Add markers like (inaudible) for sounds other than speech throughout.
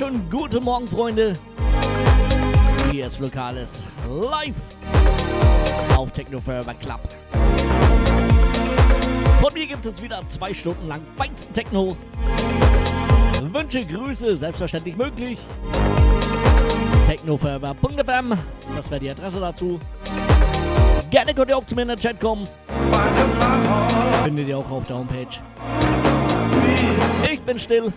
wunderschönen guten Morgen, Freunde. Hier ist Lokales live auf Techno Forever Club. Von mir gibt es wieder zwei Stunden lang feinsten Techno. Wünsche, Grüße, selbstverständlich möglich. Technoforever.fm, das wäre die Adresse dazu. Gerne könnt ihr auch zu mir in den Chat kommen. Findet ihr auch auf der Homepage. Ich bin still.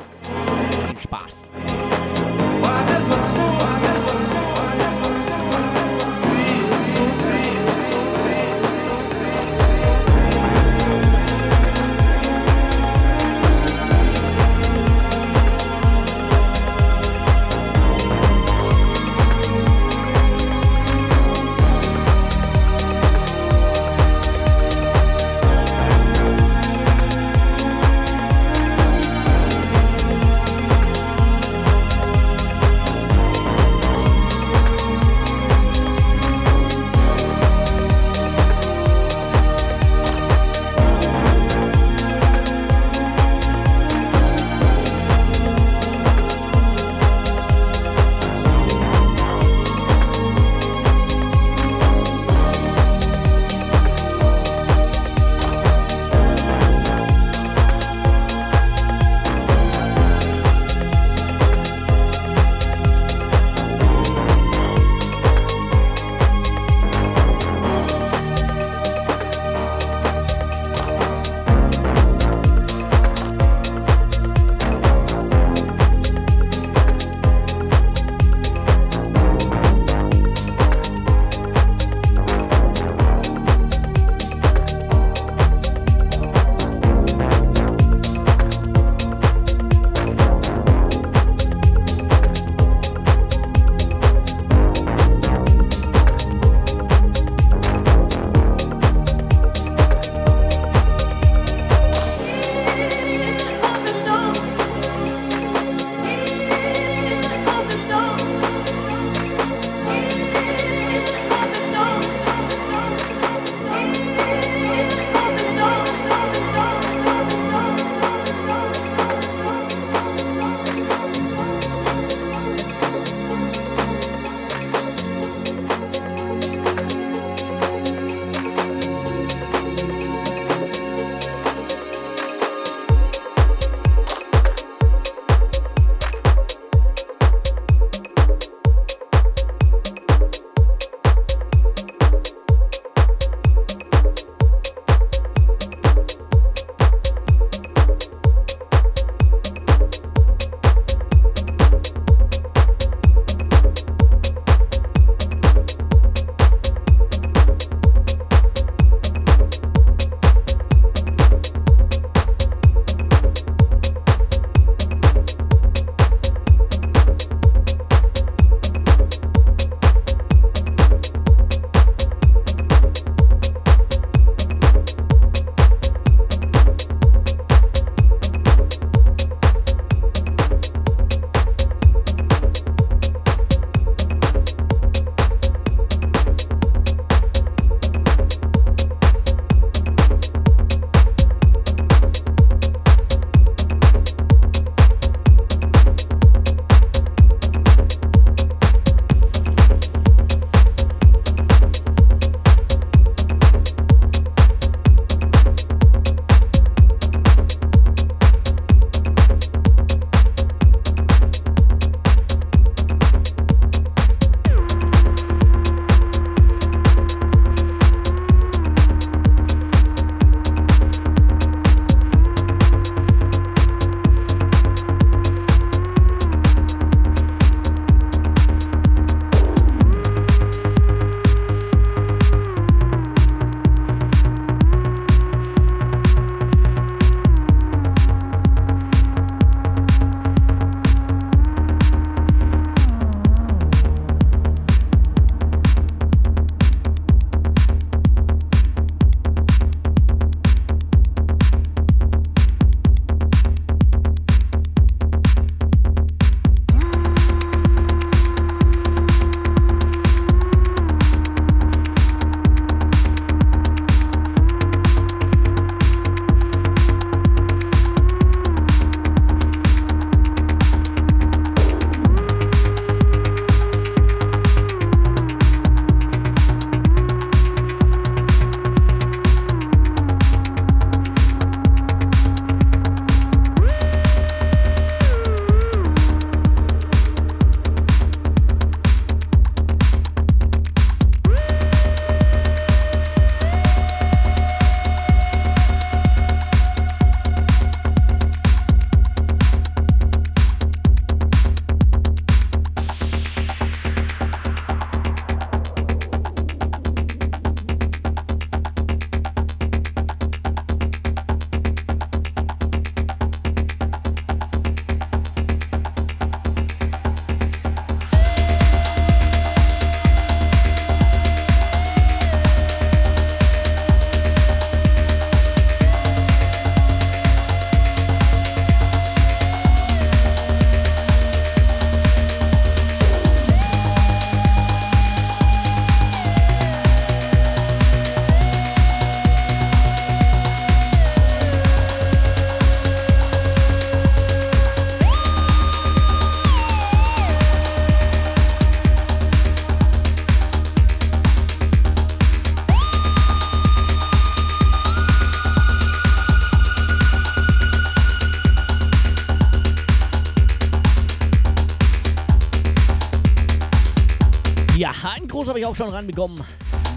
Auch schon reinbekommen,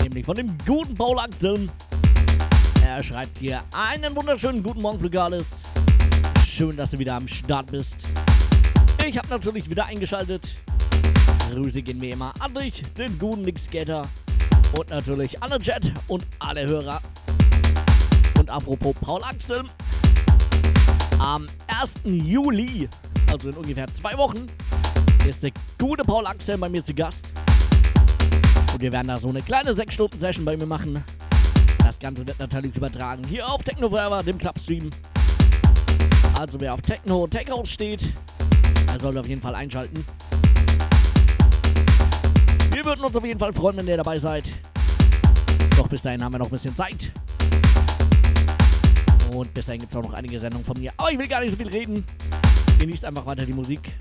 nämlich von dem guten Paul Axel. Er schreibt hier einen wunderschönen guten Morgen, Flugales. Schön, dass du wieder am Start bist. Ich habe natürlich wieder eingeschaltet. Grüße gehen mir immer an dich, den guten Nick Skater und natürlich alle Chat und alle Hörer. Und apropos Paul Axel, am 1. Juli, also in ungefähr zwei Wochen, ist der gute Paul Axel bei mir zu Gast. Und wir werden da so eine kleine 6-Stunden-Session bei mir machen. Das Ganze wird natürlich übertragen hier auf Techno Forever, dem Clubstream. Also wer auf Techno Tech House steht, der sollte auf jeden Fall einschalten. Wir würden uns auf jeden Fall freuen, wenn ihr dabei seid. Doch bis dahin haben wir noch ein bisschen Zeit. Und bis dahin gibt es auch noch einige Sendungen von mir. Aber ich will gar nicht so viel reden. Genießt einfach weiter die Musik.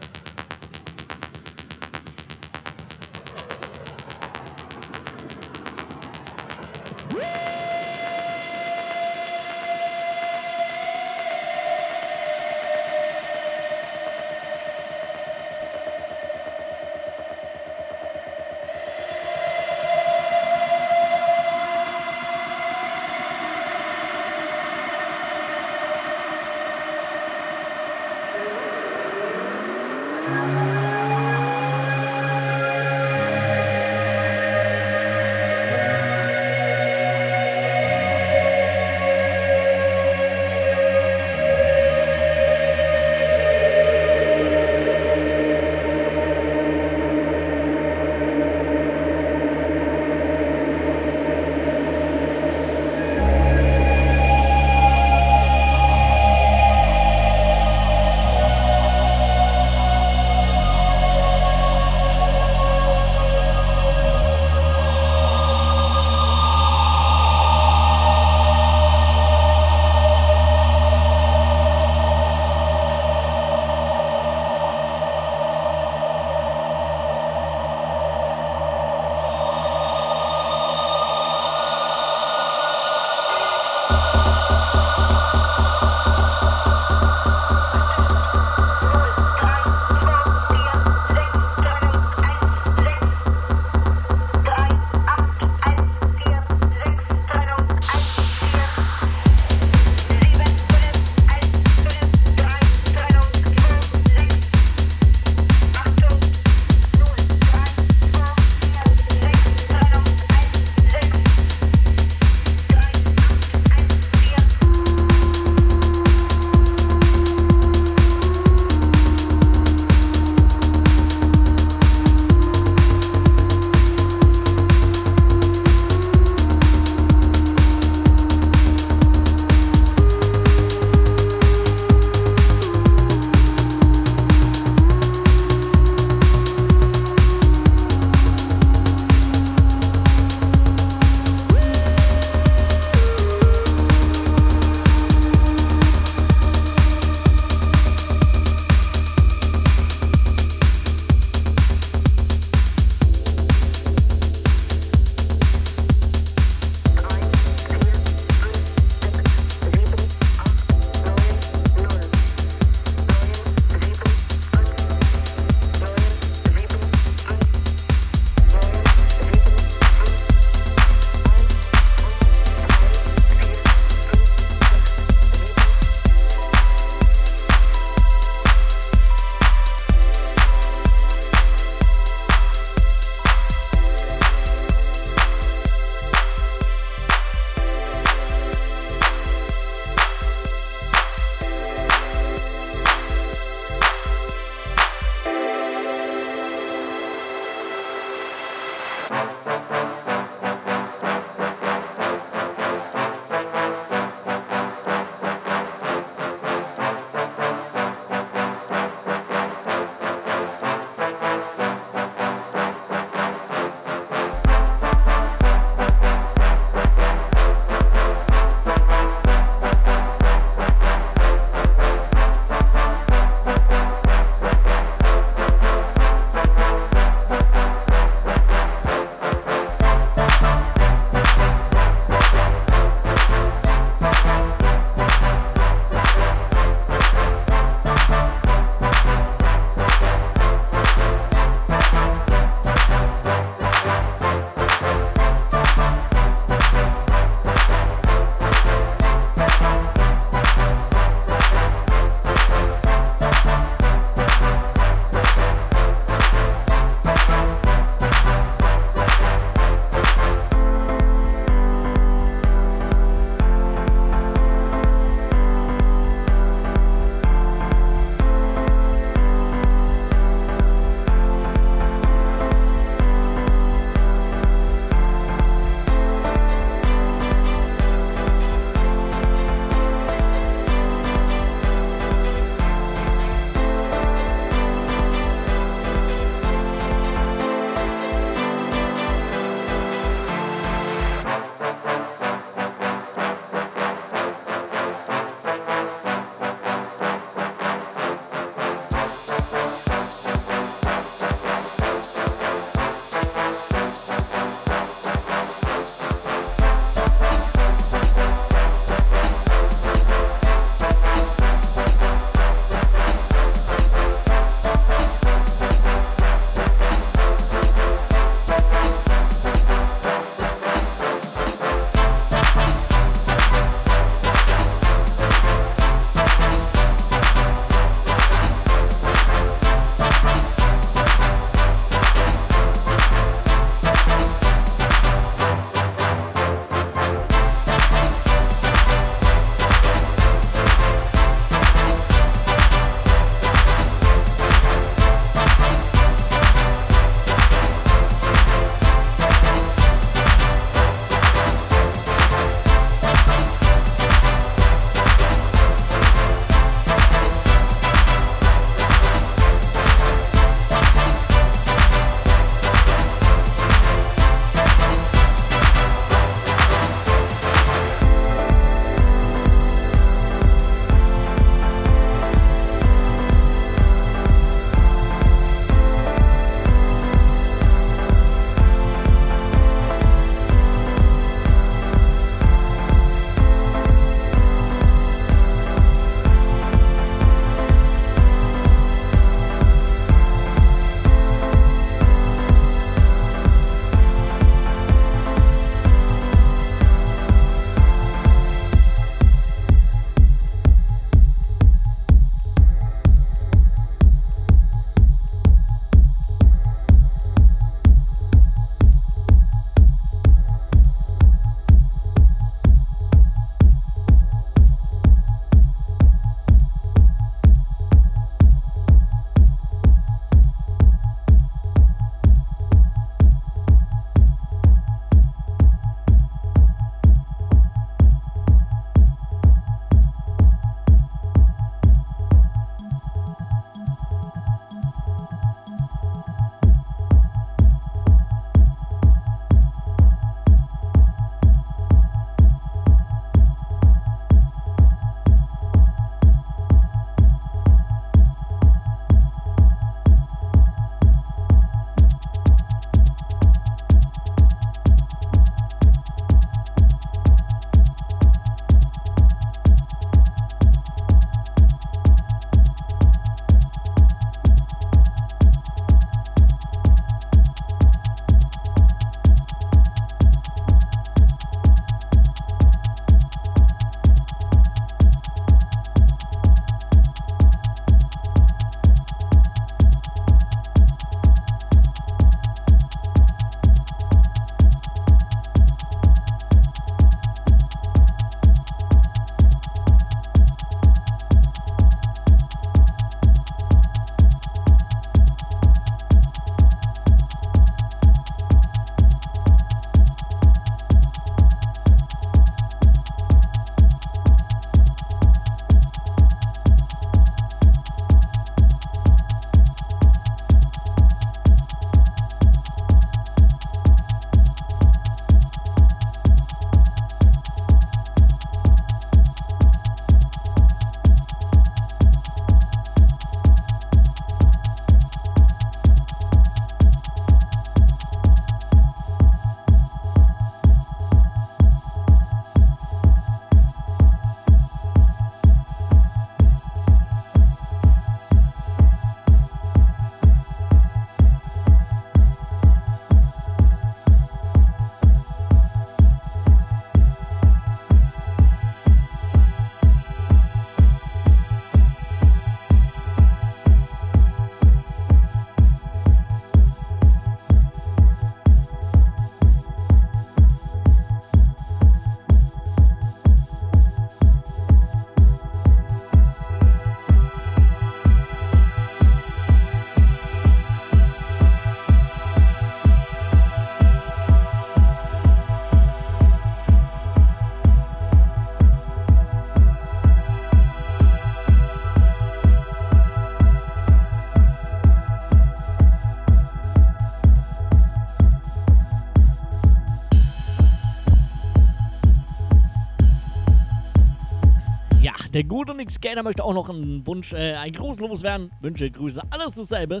Der gute Nick Skater möchte auch noch einen Wunsch, äh, ein Gruß loswerden. Wünsche, Grüße, alles dasselbe.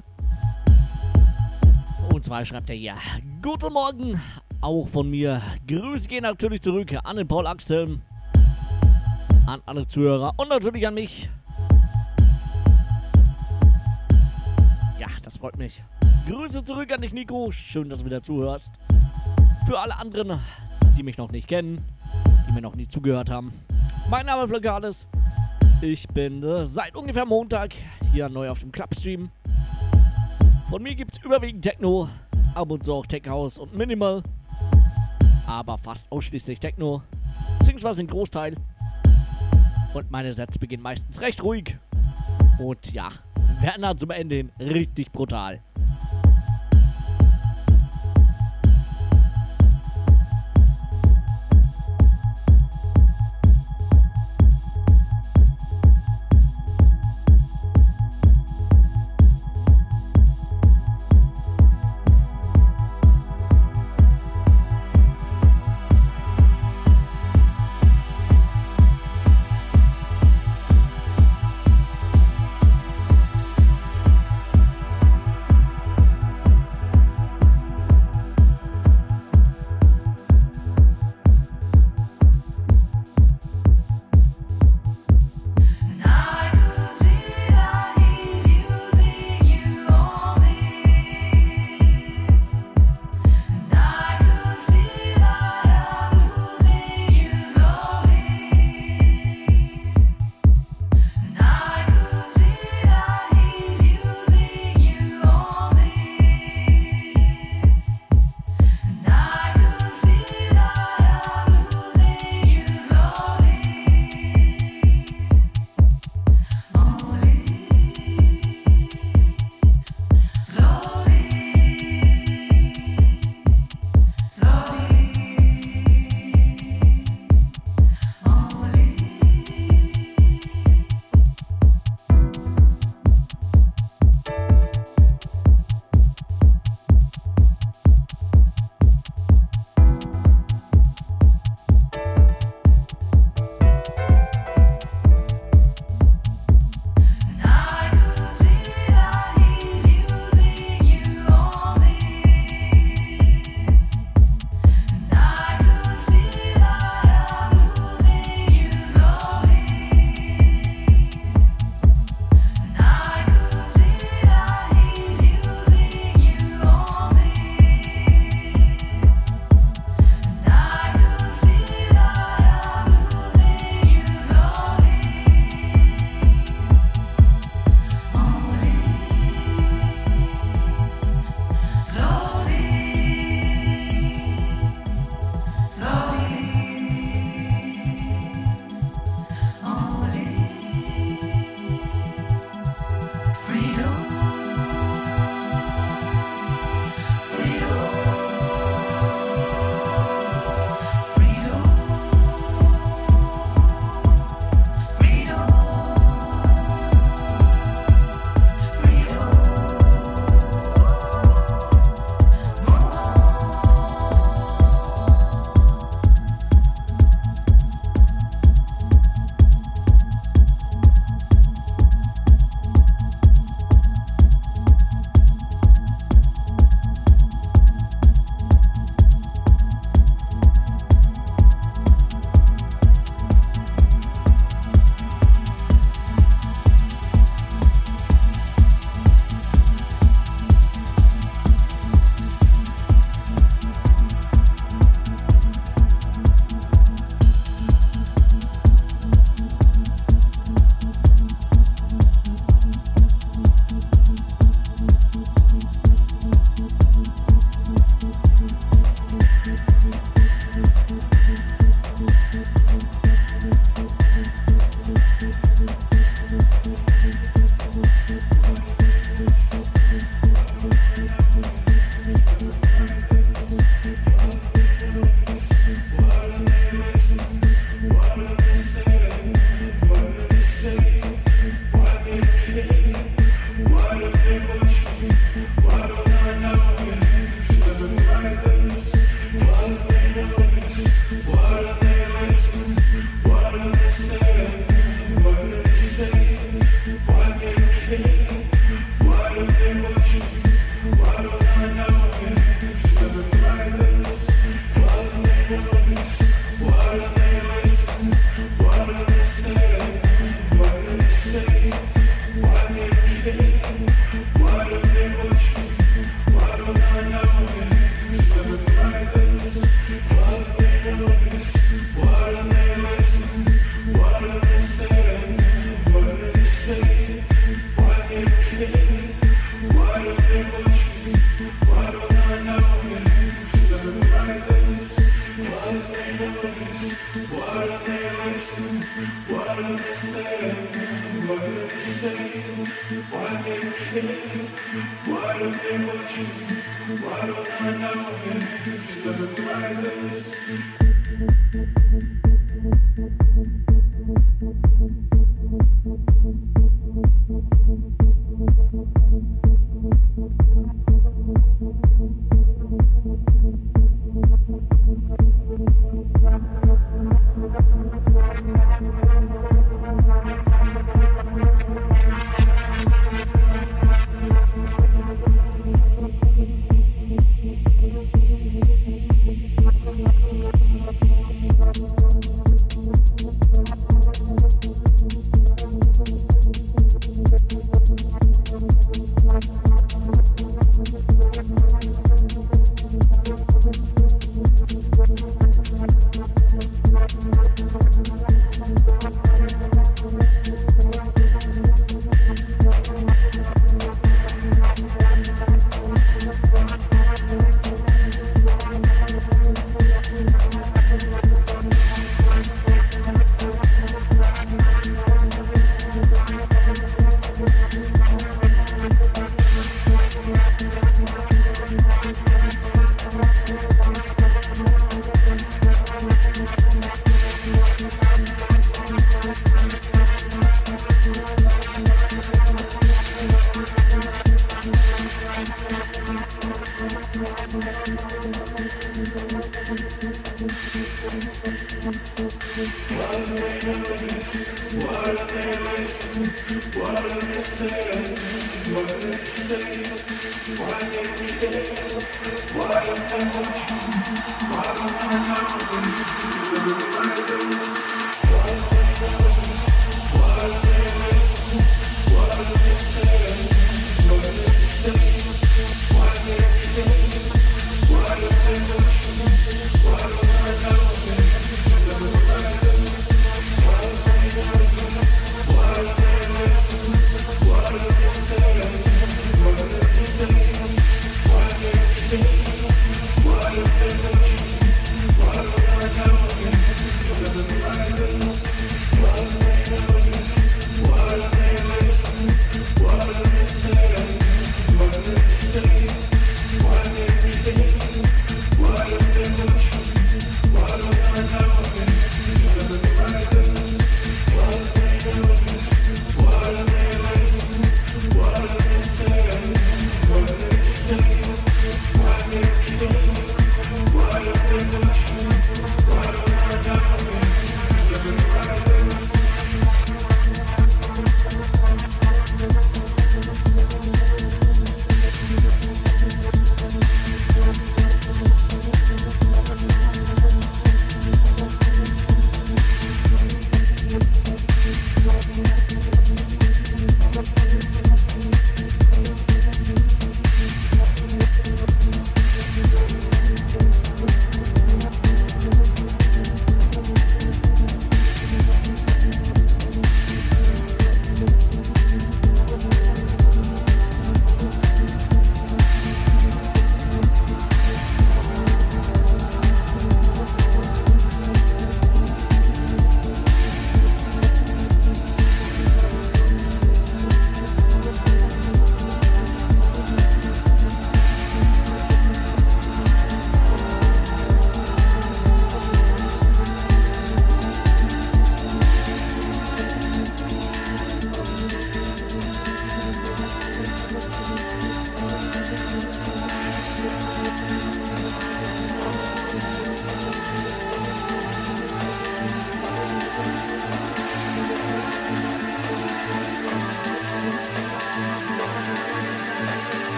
Und zwar schreibt er hier: Guten Morgen, auch von mir. Grüße gehen natürlich zurück an den Paul Axel, an alle Zuhörer und natürlich an mich. Ja, das freut mich. Grüße zurück an dich, Nico. Schön, dass du wieder zuhörst. Für alle anderen, die mich noch nicht kennen, die mir noch nie zugehört haben. Mein Name ist Flagales. Ich bin äh, seit ungefähr Montag hier neu auf dem Clubstream. Von mir gibt es überwiegend Techno, ab und zu auch Tech House und Minimal. Aber fast ausschließlich Techno, beziehungsweise ein Großteil. Und meine Sätze beginnen meistens recht ruhig. Und ja, werden dann zum Ende hin richtig brutal.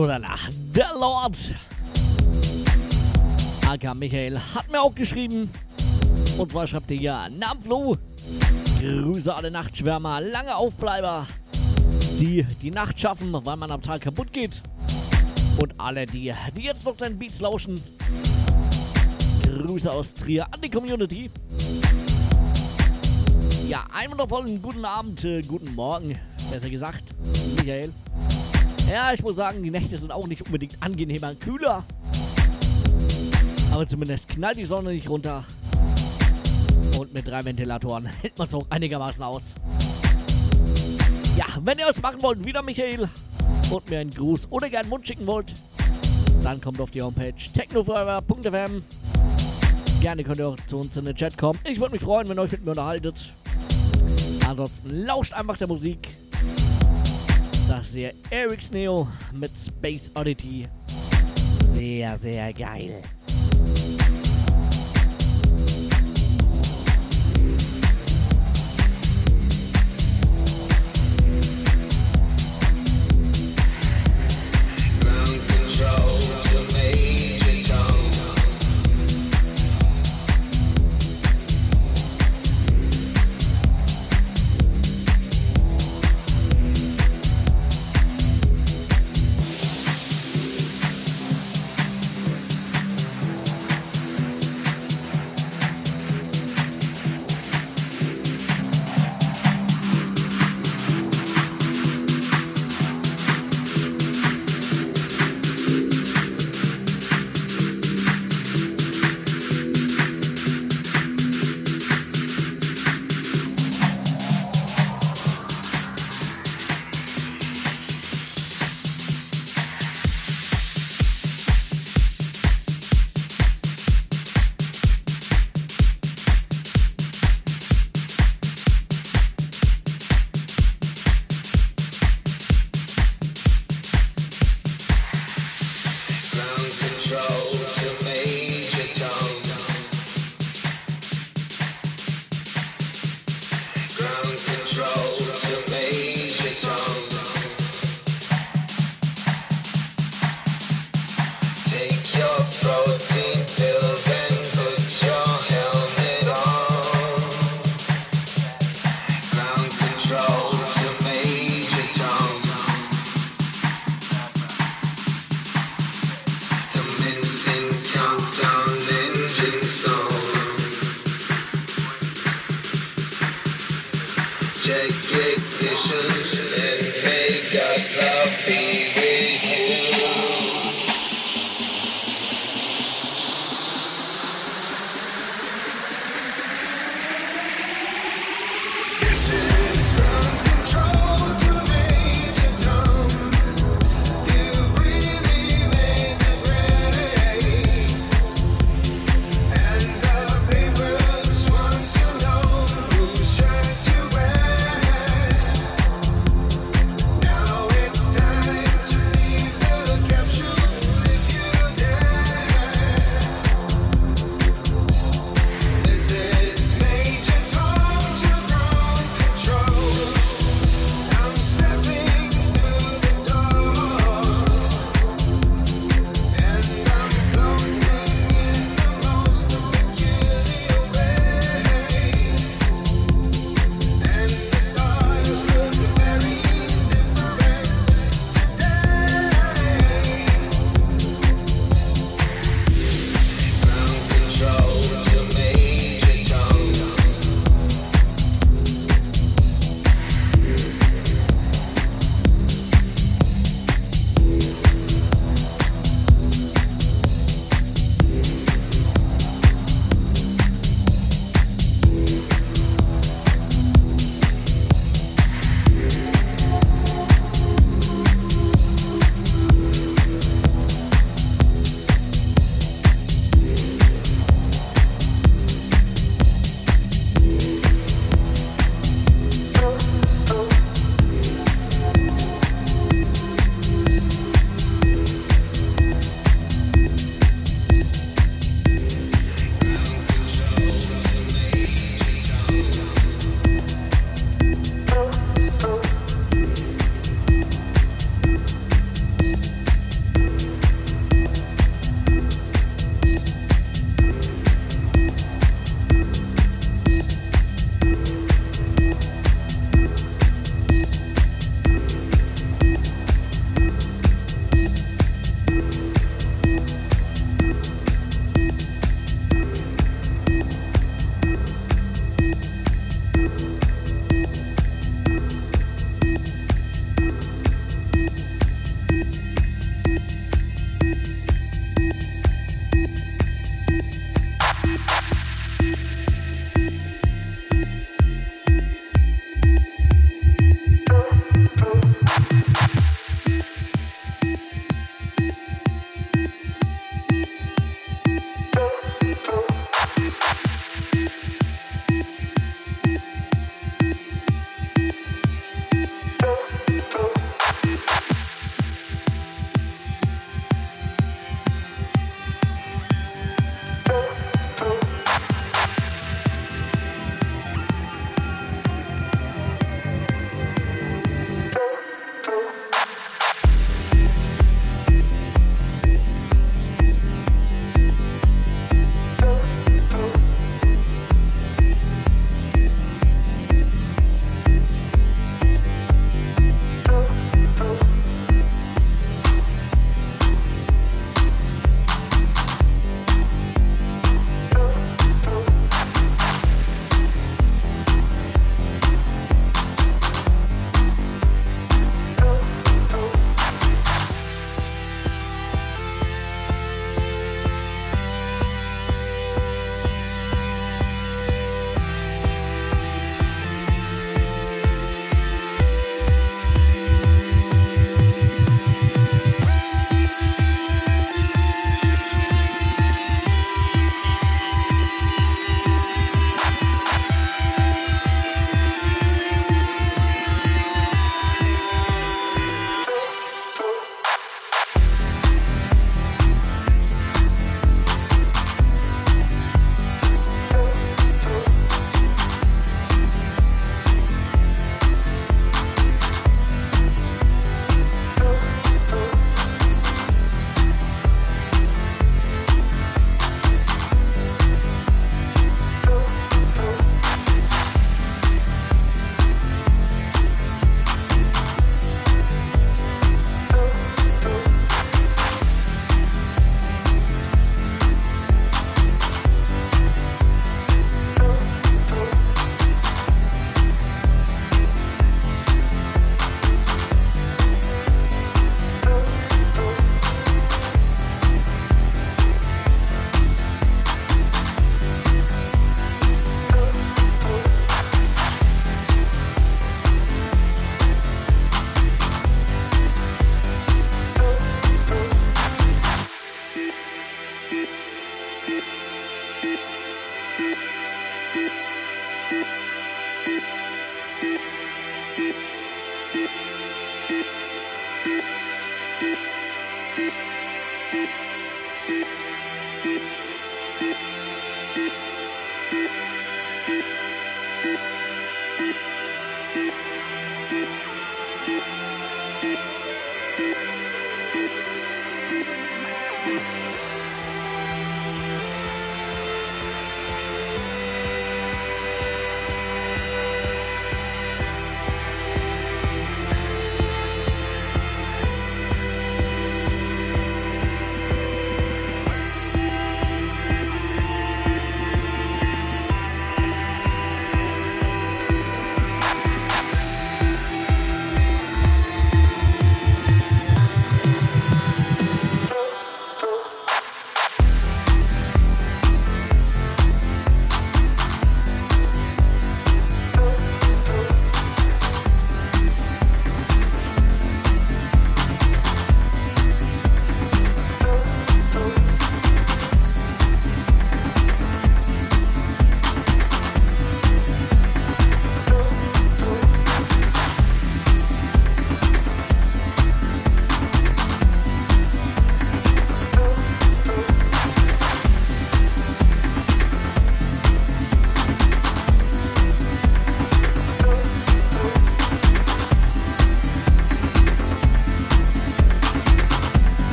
So, danach. Der Lord. AK Michael hat mir auch geschrieben. Und zwar schreibt er ja, Namflo. Grüße alle Nachtschwärmer, lange Aufbleiber, die die Nacht schaffen, weil man am Tag kaputt geht. Und alle die, die jetzt noch deinen Beats lauschen. Grüße aus Trier an die Community. Ja, einen wundervollen guten Abend, äh, guten Morgen, besser gesagt, Michael. Ja, ich muss sagen, die Nächte sind auch nicht unbedingt angenehmer, kühler. Aber zumindest knallt die Sonne nicht runter. Und mit drei Ventilatoren (laughs) hält man es auch einigermaßen aus. Ja, wenn ihr es machen wollt, wieder Michael, und mir einen Gruß oder gerne einen Mund schicken wollt, dann kommt auf die Homepage technoforever.fm. Gerne könnt ihr auch zu uns in den Chat kommen. Ich würde mich freuen, wenn ihr euch mit mir unterhaltet. Ansonsten lauscht einfach der Musik. Das ist der Eric Neo mit Space Oddity. Sehr, sehr geil.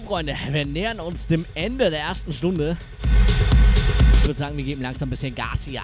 Freunde, wir nähern uns dem Ende der ersten Stunde. Ich würde sagen, wir geben langsam ein bisschen Gas hier.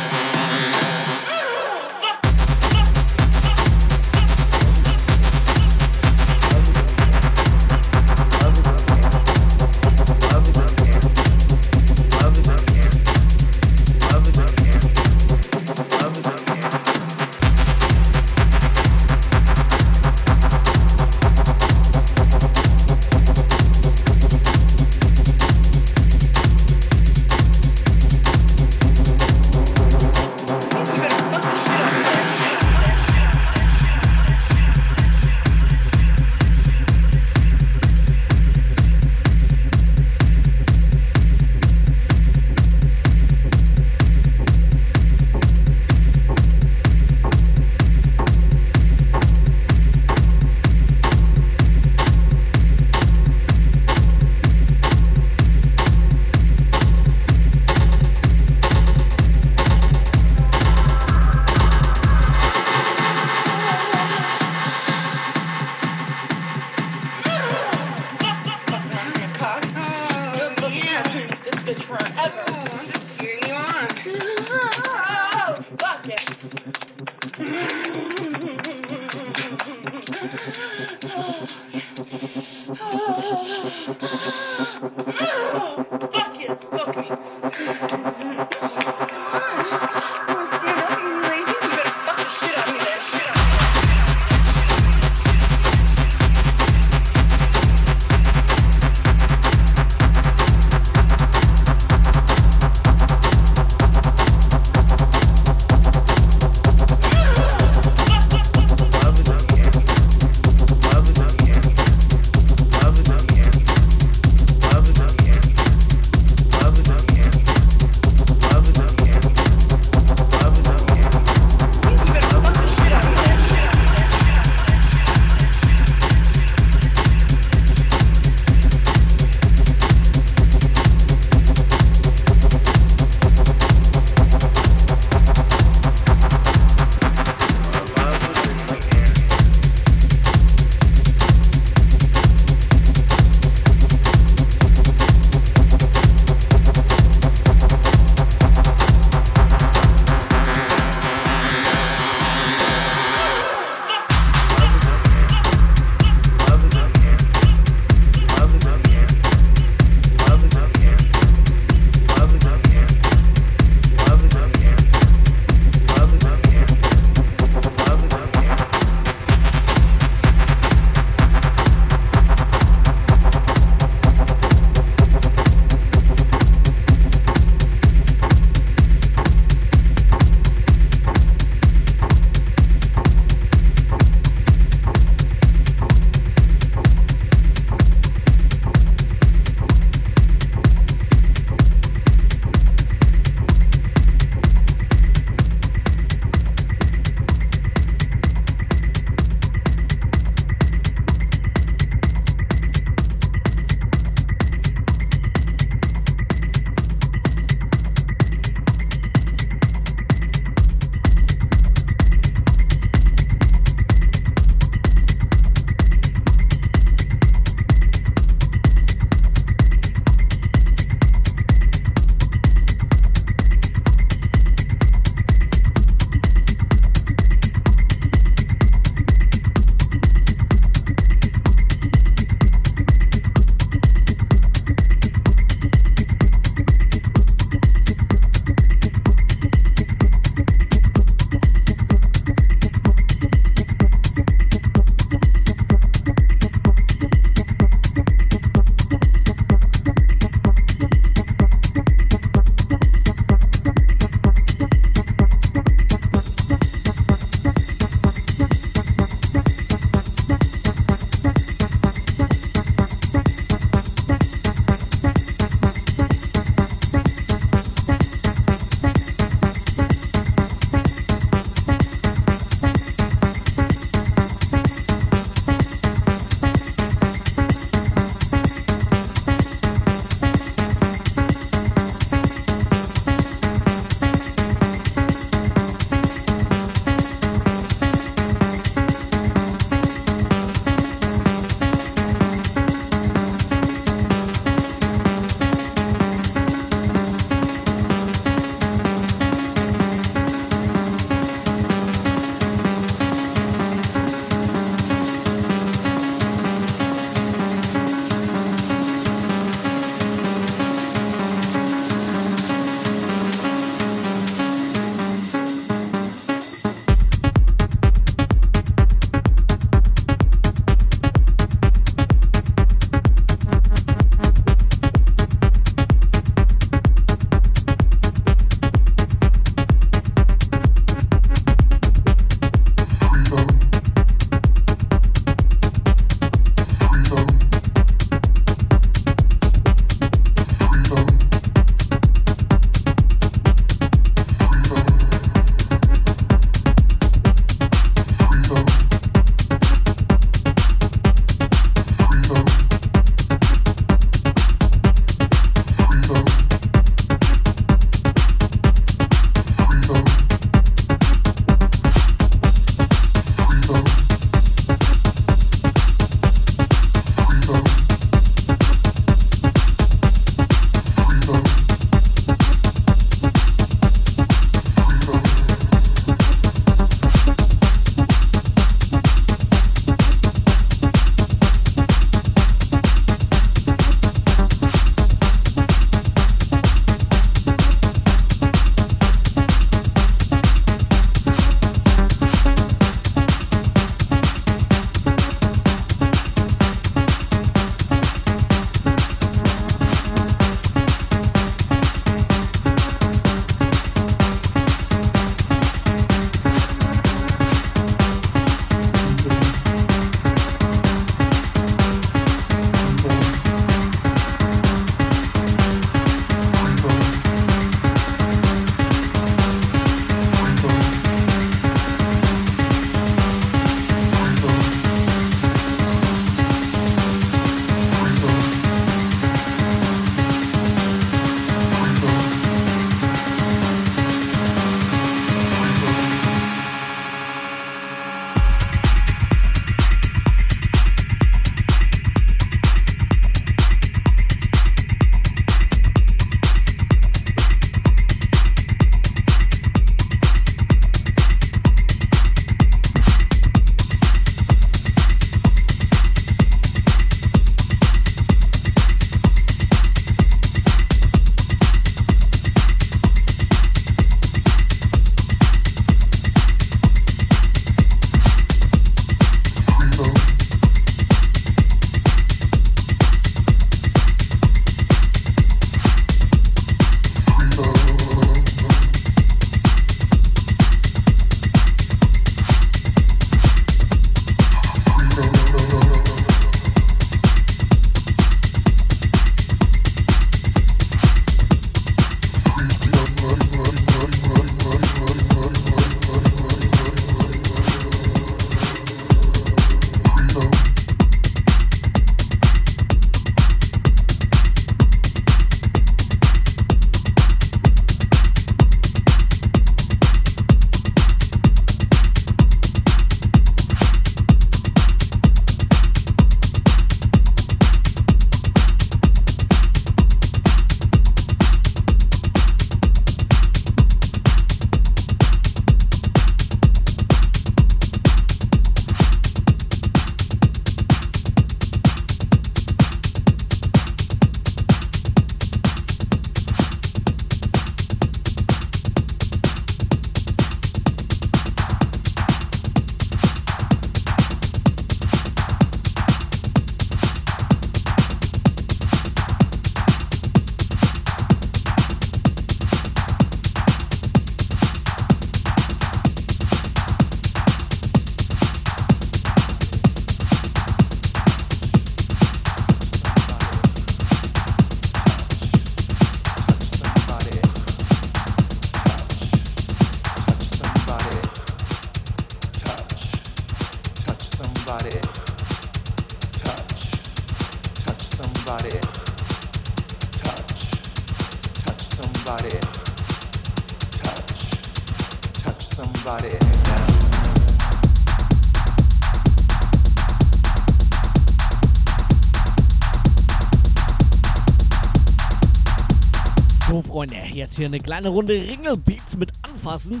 Jetzt hier eine kleine Runde Ringelbeats mit anfassen.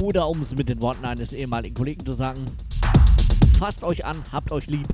Oder um es mit den Worten eines ehemaligen Kollegen zu sagen, fasst euch an, habt euch lieb.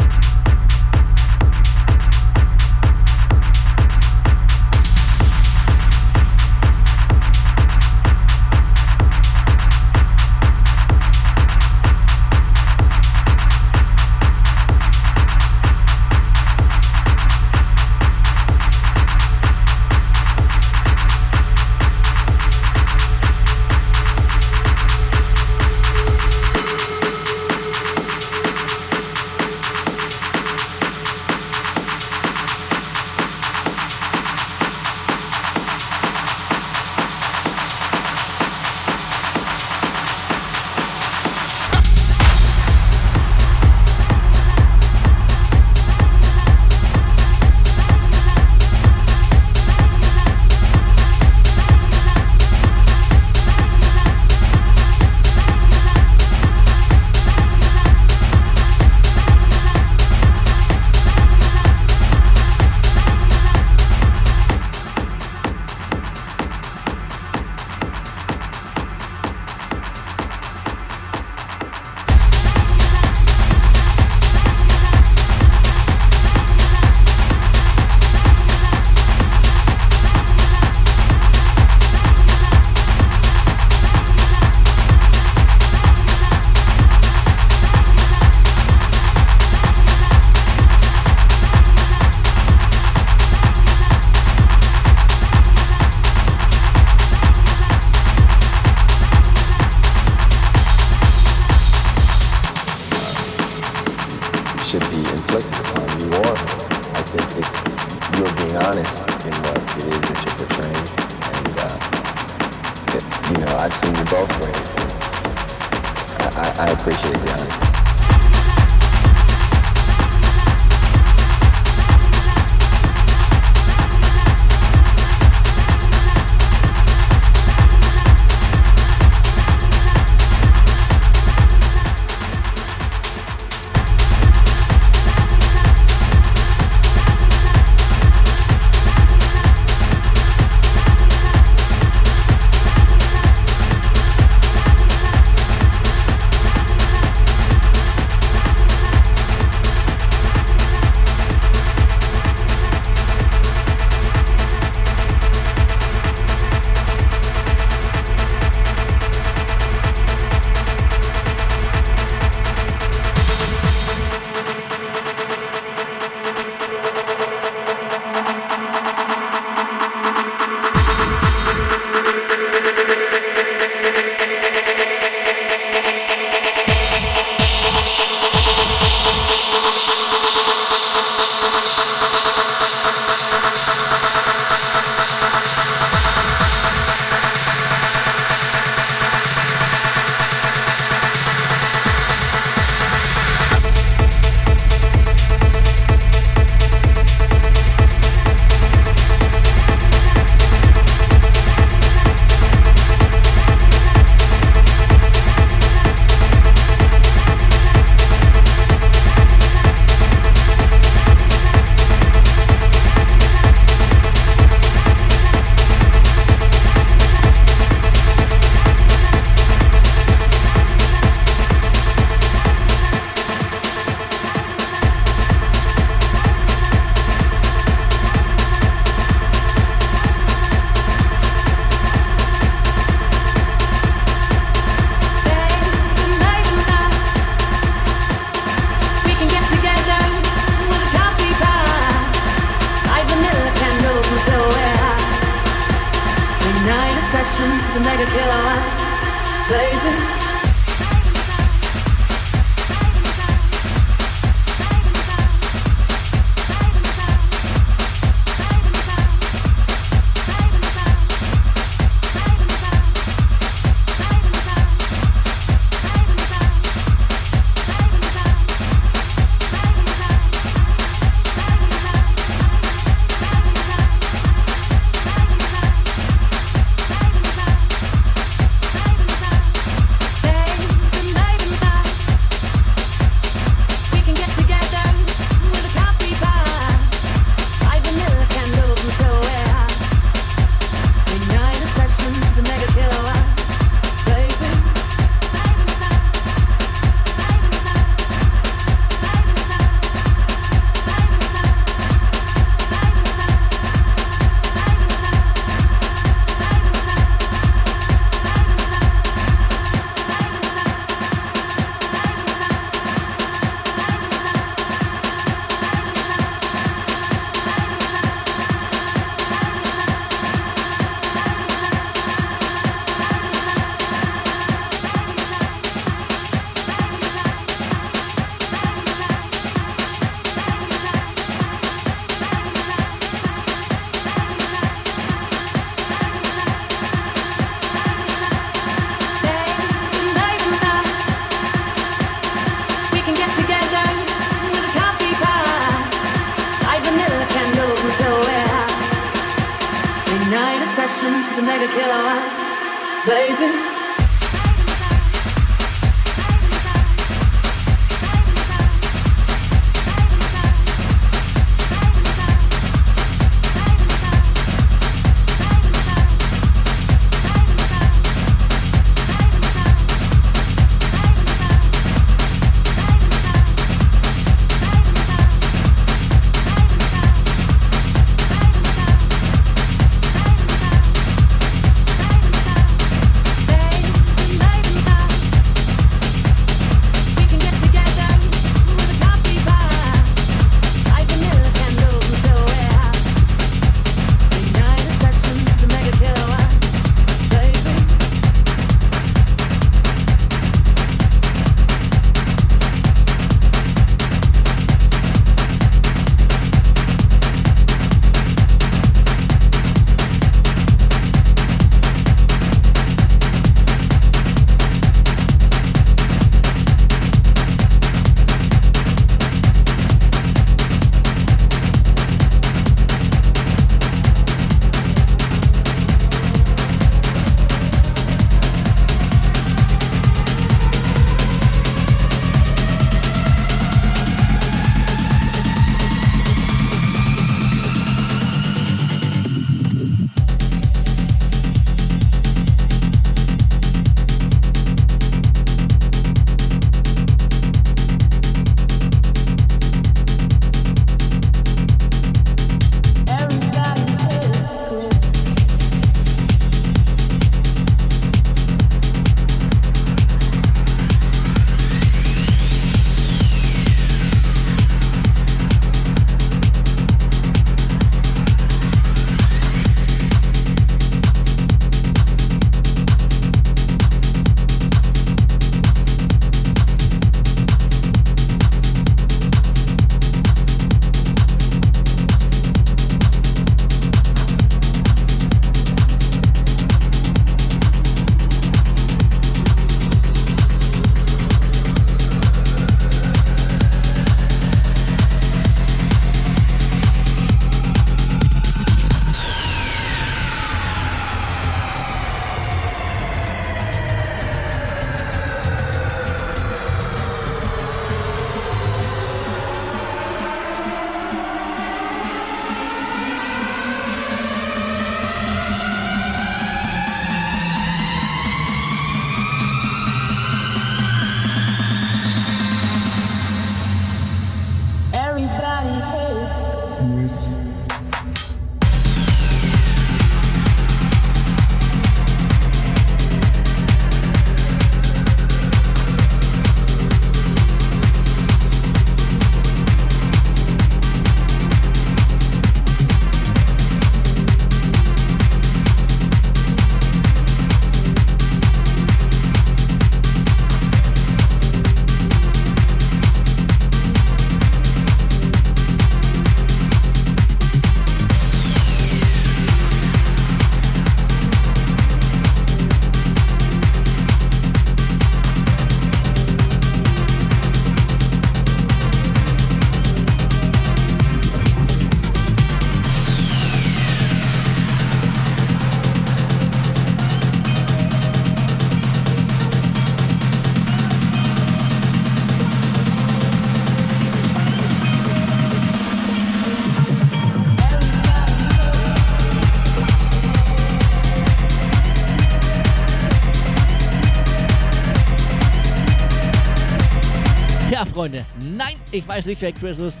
Ich weiß nicht, wer Chris ist.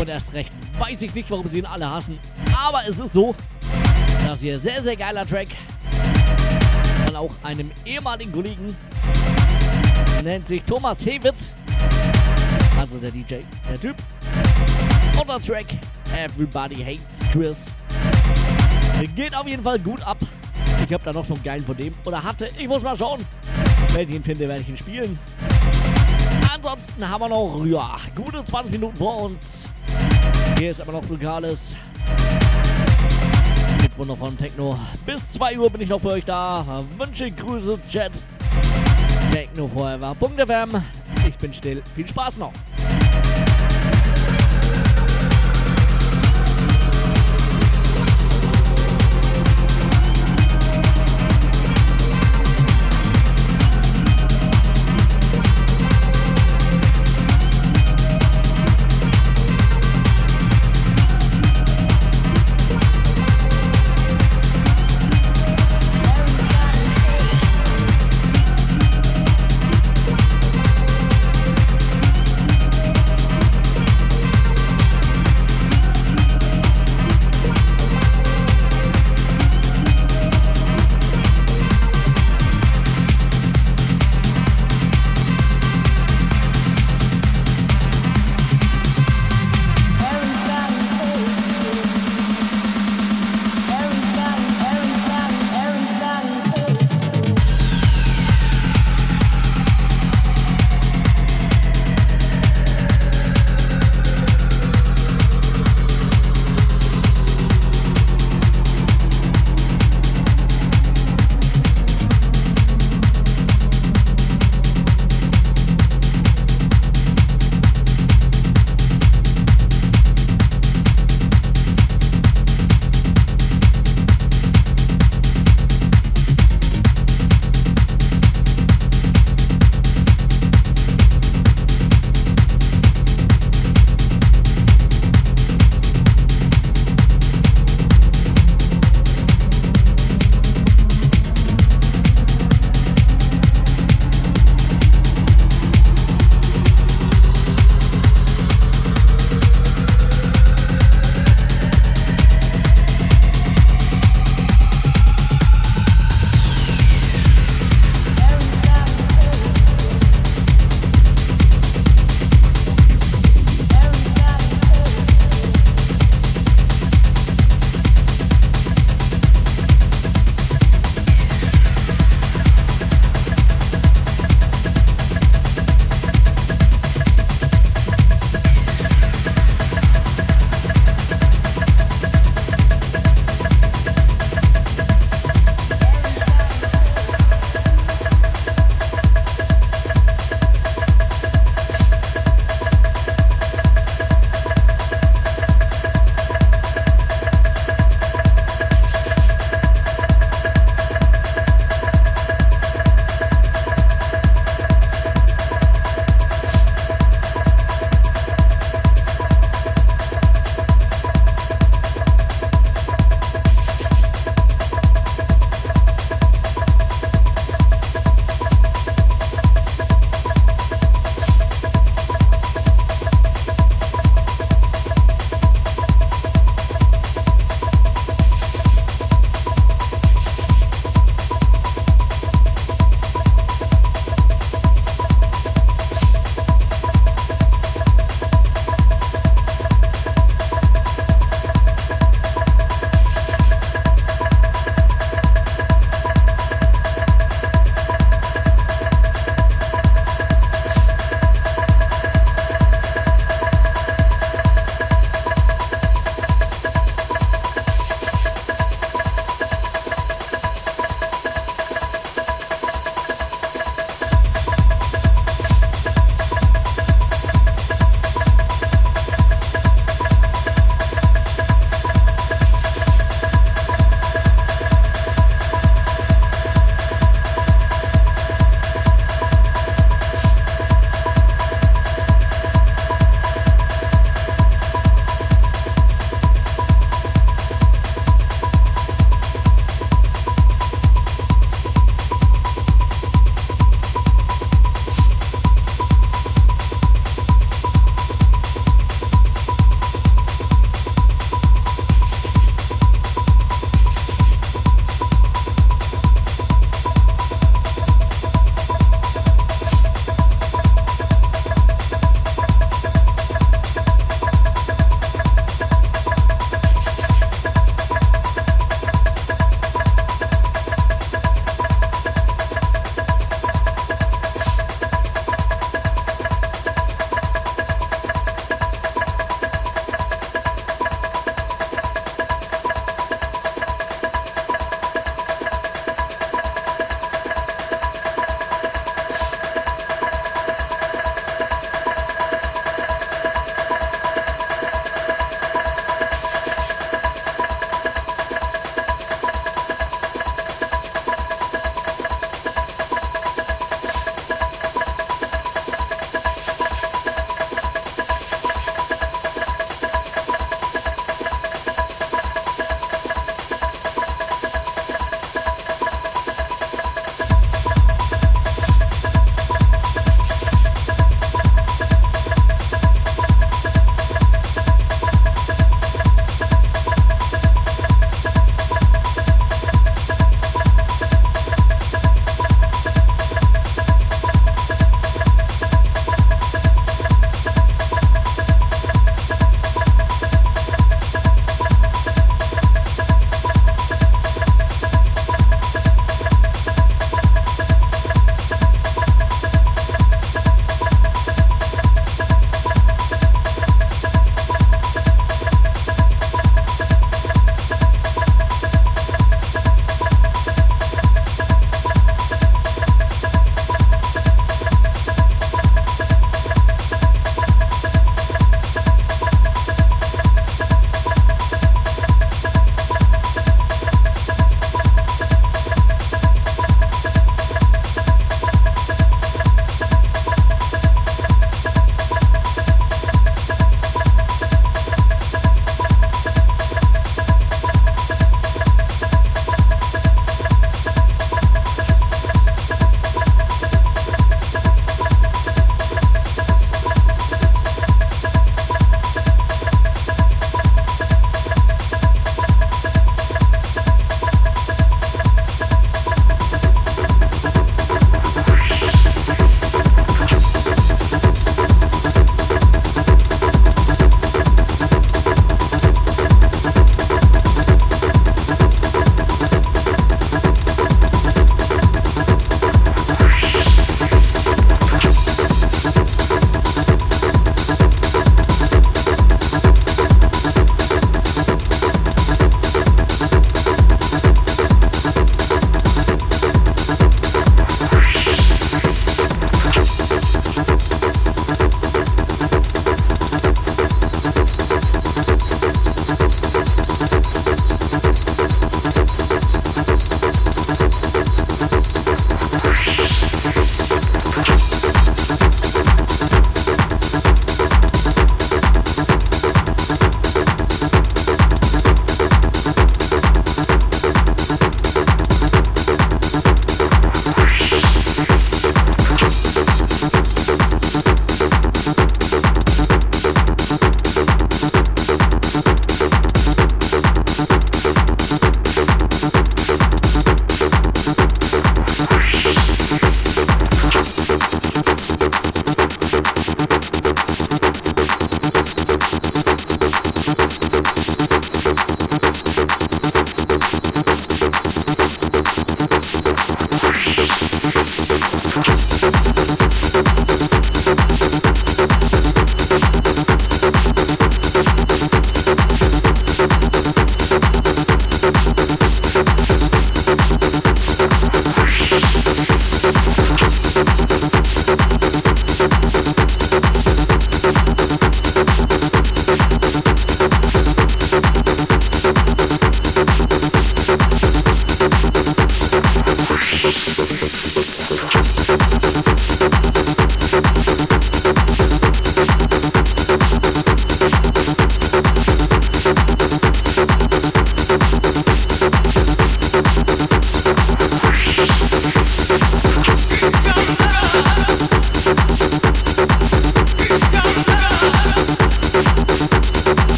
Und erst recht weiß ich nicht, warum sie ihn alle hassen. Aber es ist so, dass hier sehr, sehr geiler Track von auch einem ehemaligen Kollegen nennt sich Thomas Hewitt. Also der DJ, der Typ. Und der Track Everybody Hates Chris. Geht auf jeden Fall gut ab. Ich habe da noch so einen geilen von dem. Oder hatte. Ich muss mal schauen. Wenn ich ihn finde, werde ich ihn spielen. Ansonsten haben wir noch, ja, gute 20 Minuten vor uns. Hier ist aber noch Lokales. Mit wundervollen Techno. Bis 2 Uhr bin ich noch für euch da. Wünsche Grüße, Chat. Techno Forever.fm. Ich bin still. Viel Spaß noch.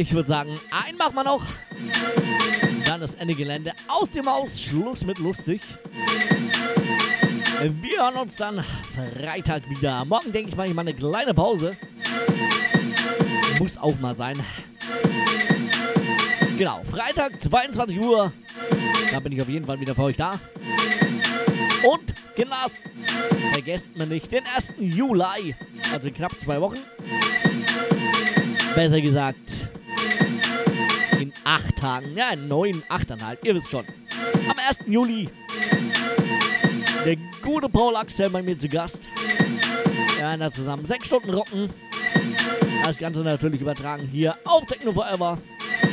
Ich würde sagen, ein machen wir noch. Dann das Ende Gelände aus dem Haus. Schluss mit lustig. Wir hören uns dann Freitag wieder. Morgen denke ich mal, ich mache eine kleine Pause. Muss auch mal sein. Genau, Freitag 22 Uhr. Da bin ich auf jeden Fall wieder für euch da. Und Kinders, vergesst mir nicht den 1. Juli, also knapp zwei Wochen, Besser gesagt, acht Tagen, ja, neun, achteinhalb, ihr wisst schon. Am 1. Juli, der gute Paul Axel bei mir zu Gast. Ja, na zusammen sechs Stunden rocken. Das Ganze natürlich übertragen hier auf Techno Forever,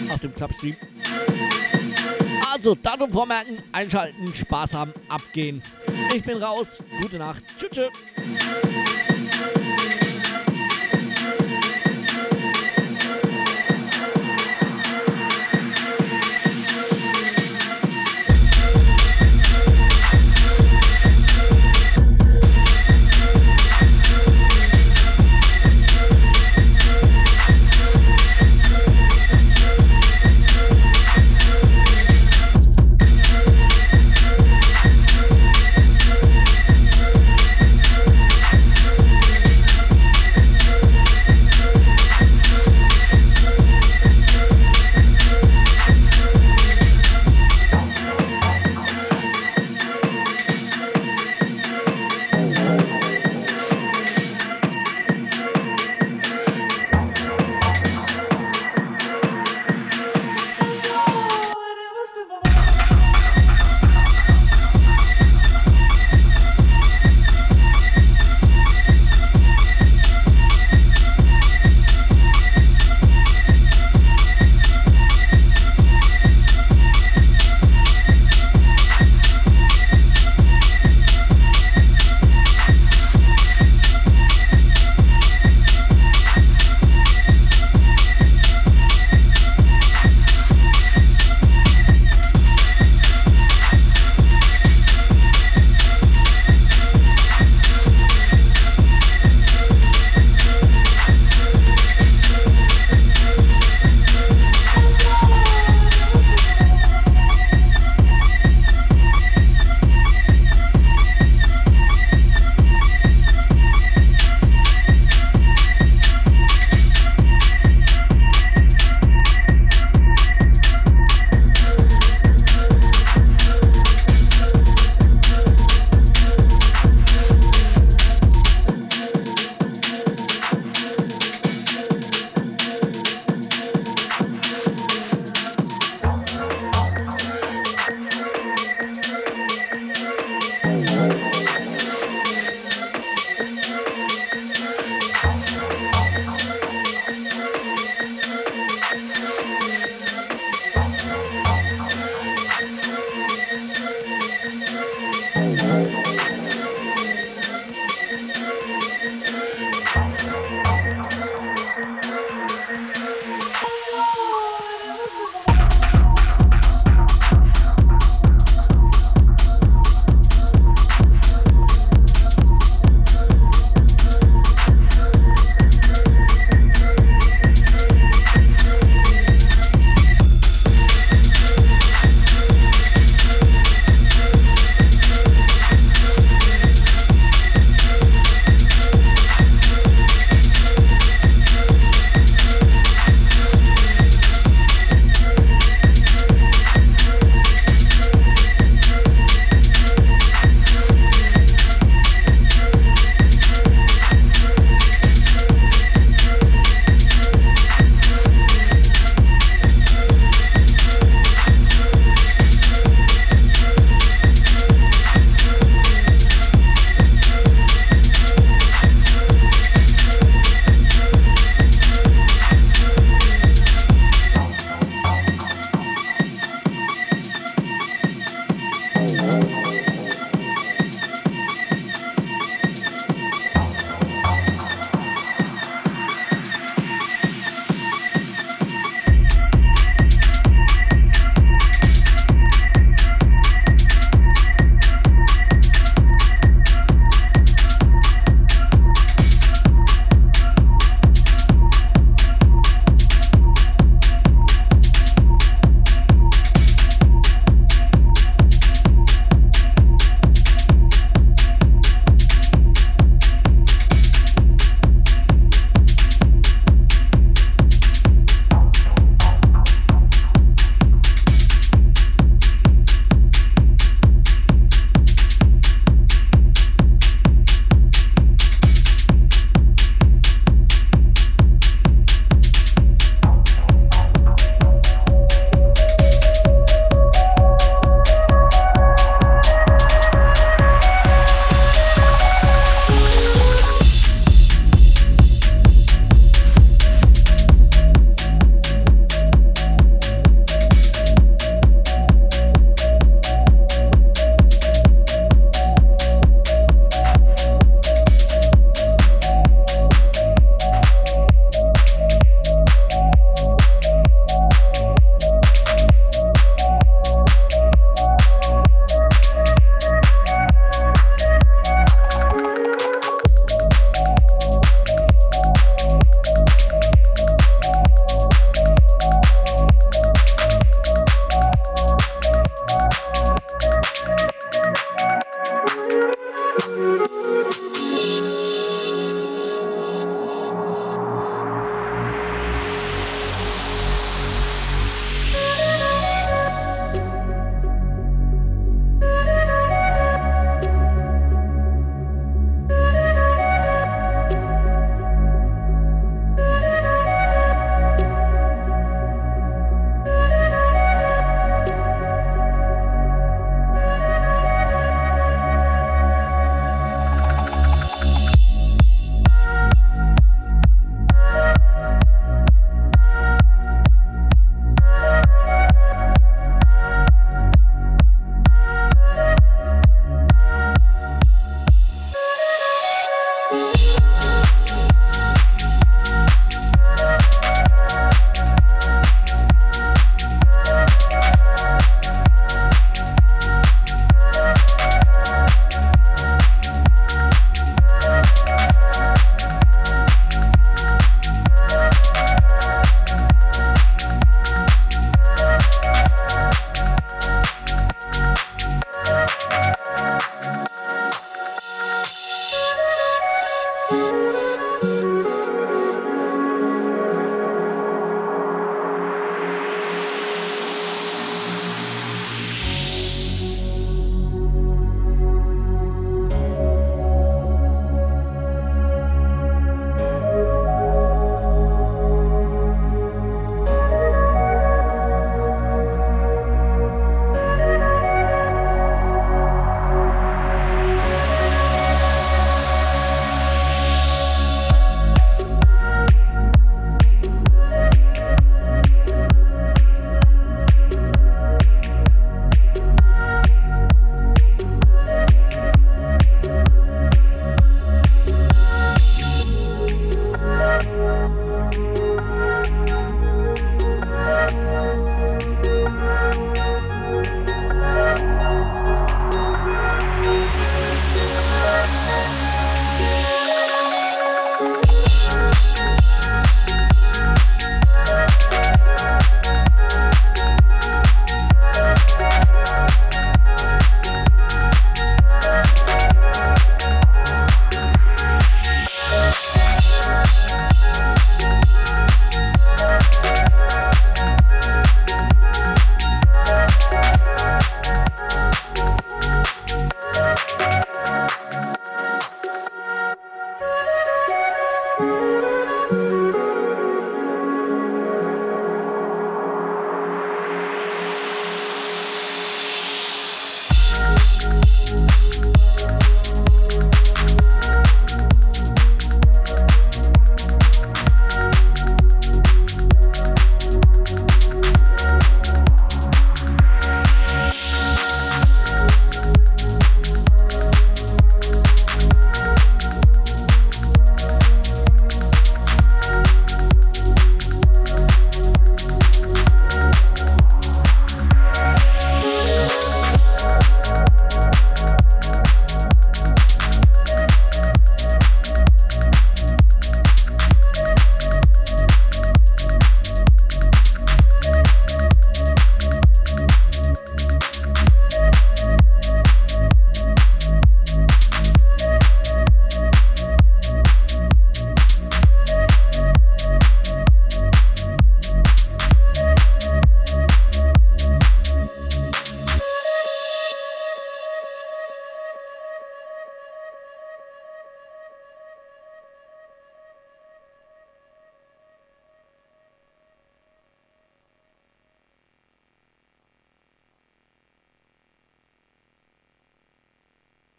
auf dem Clubstream. Also, Datum vormerken, einschalten, Spaß haben, abgehen. Ich bin raus. Gute Nacht. Tschüss. tschüss.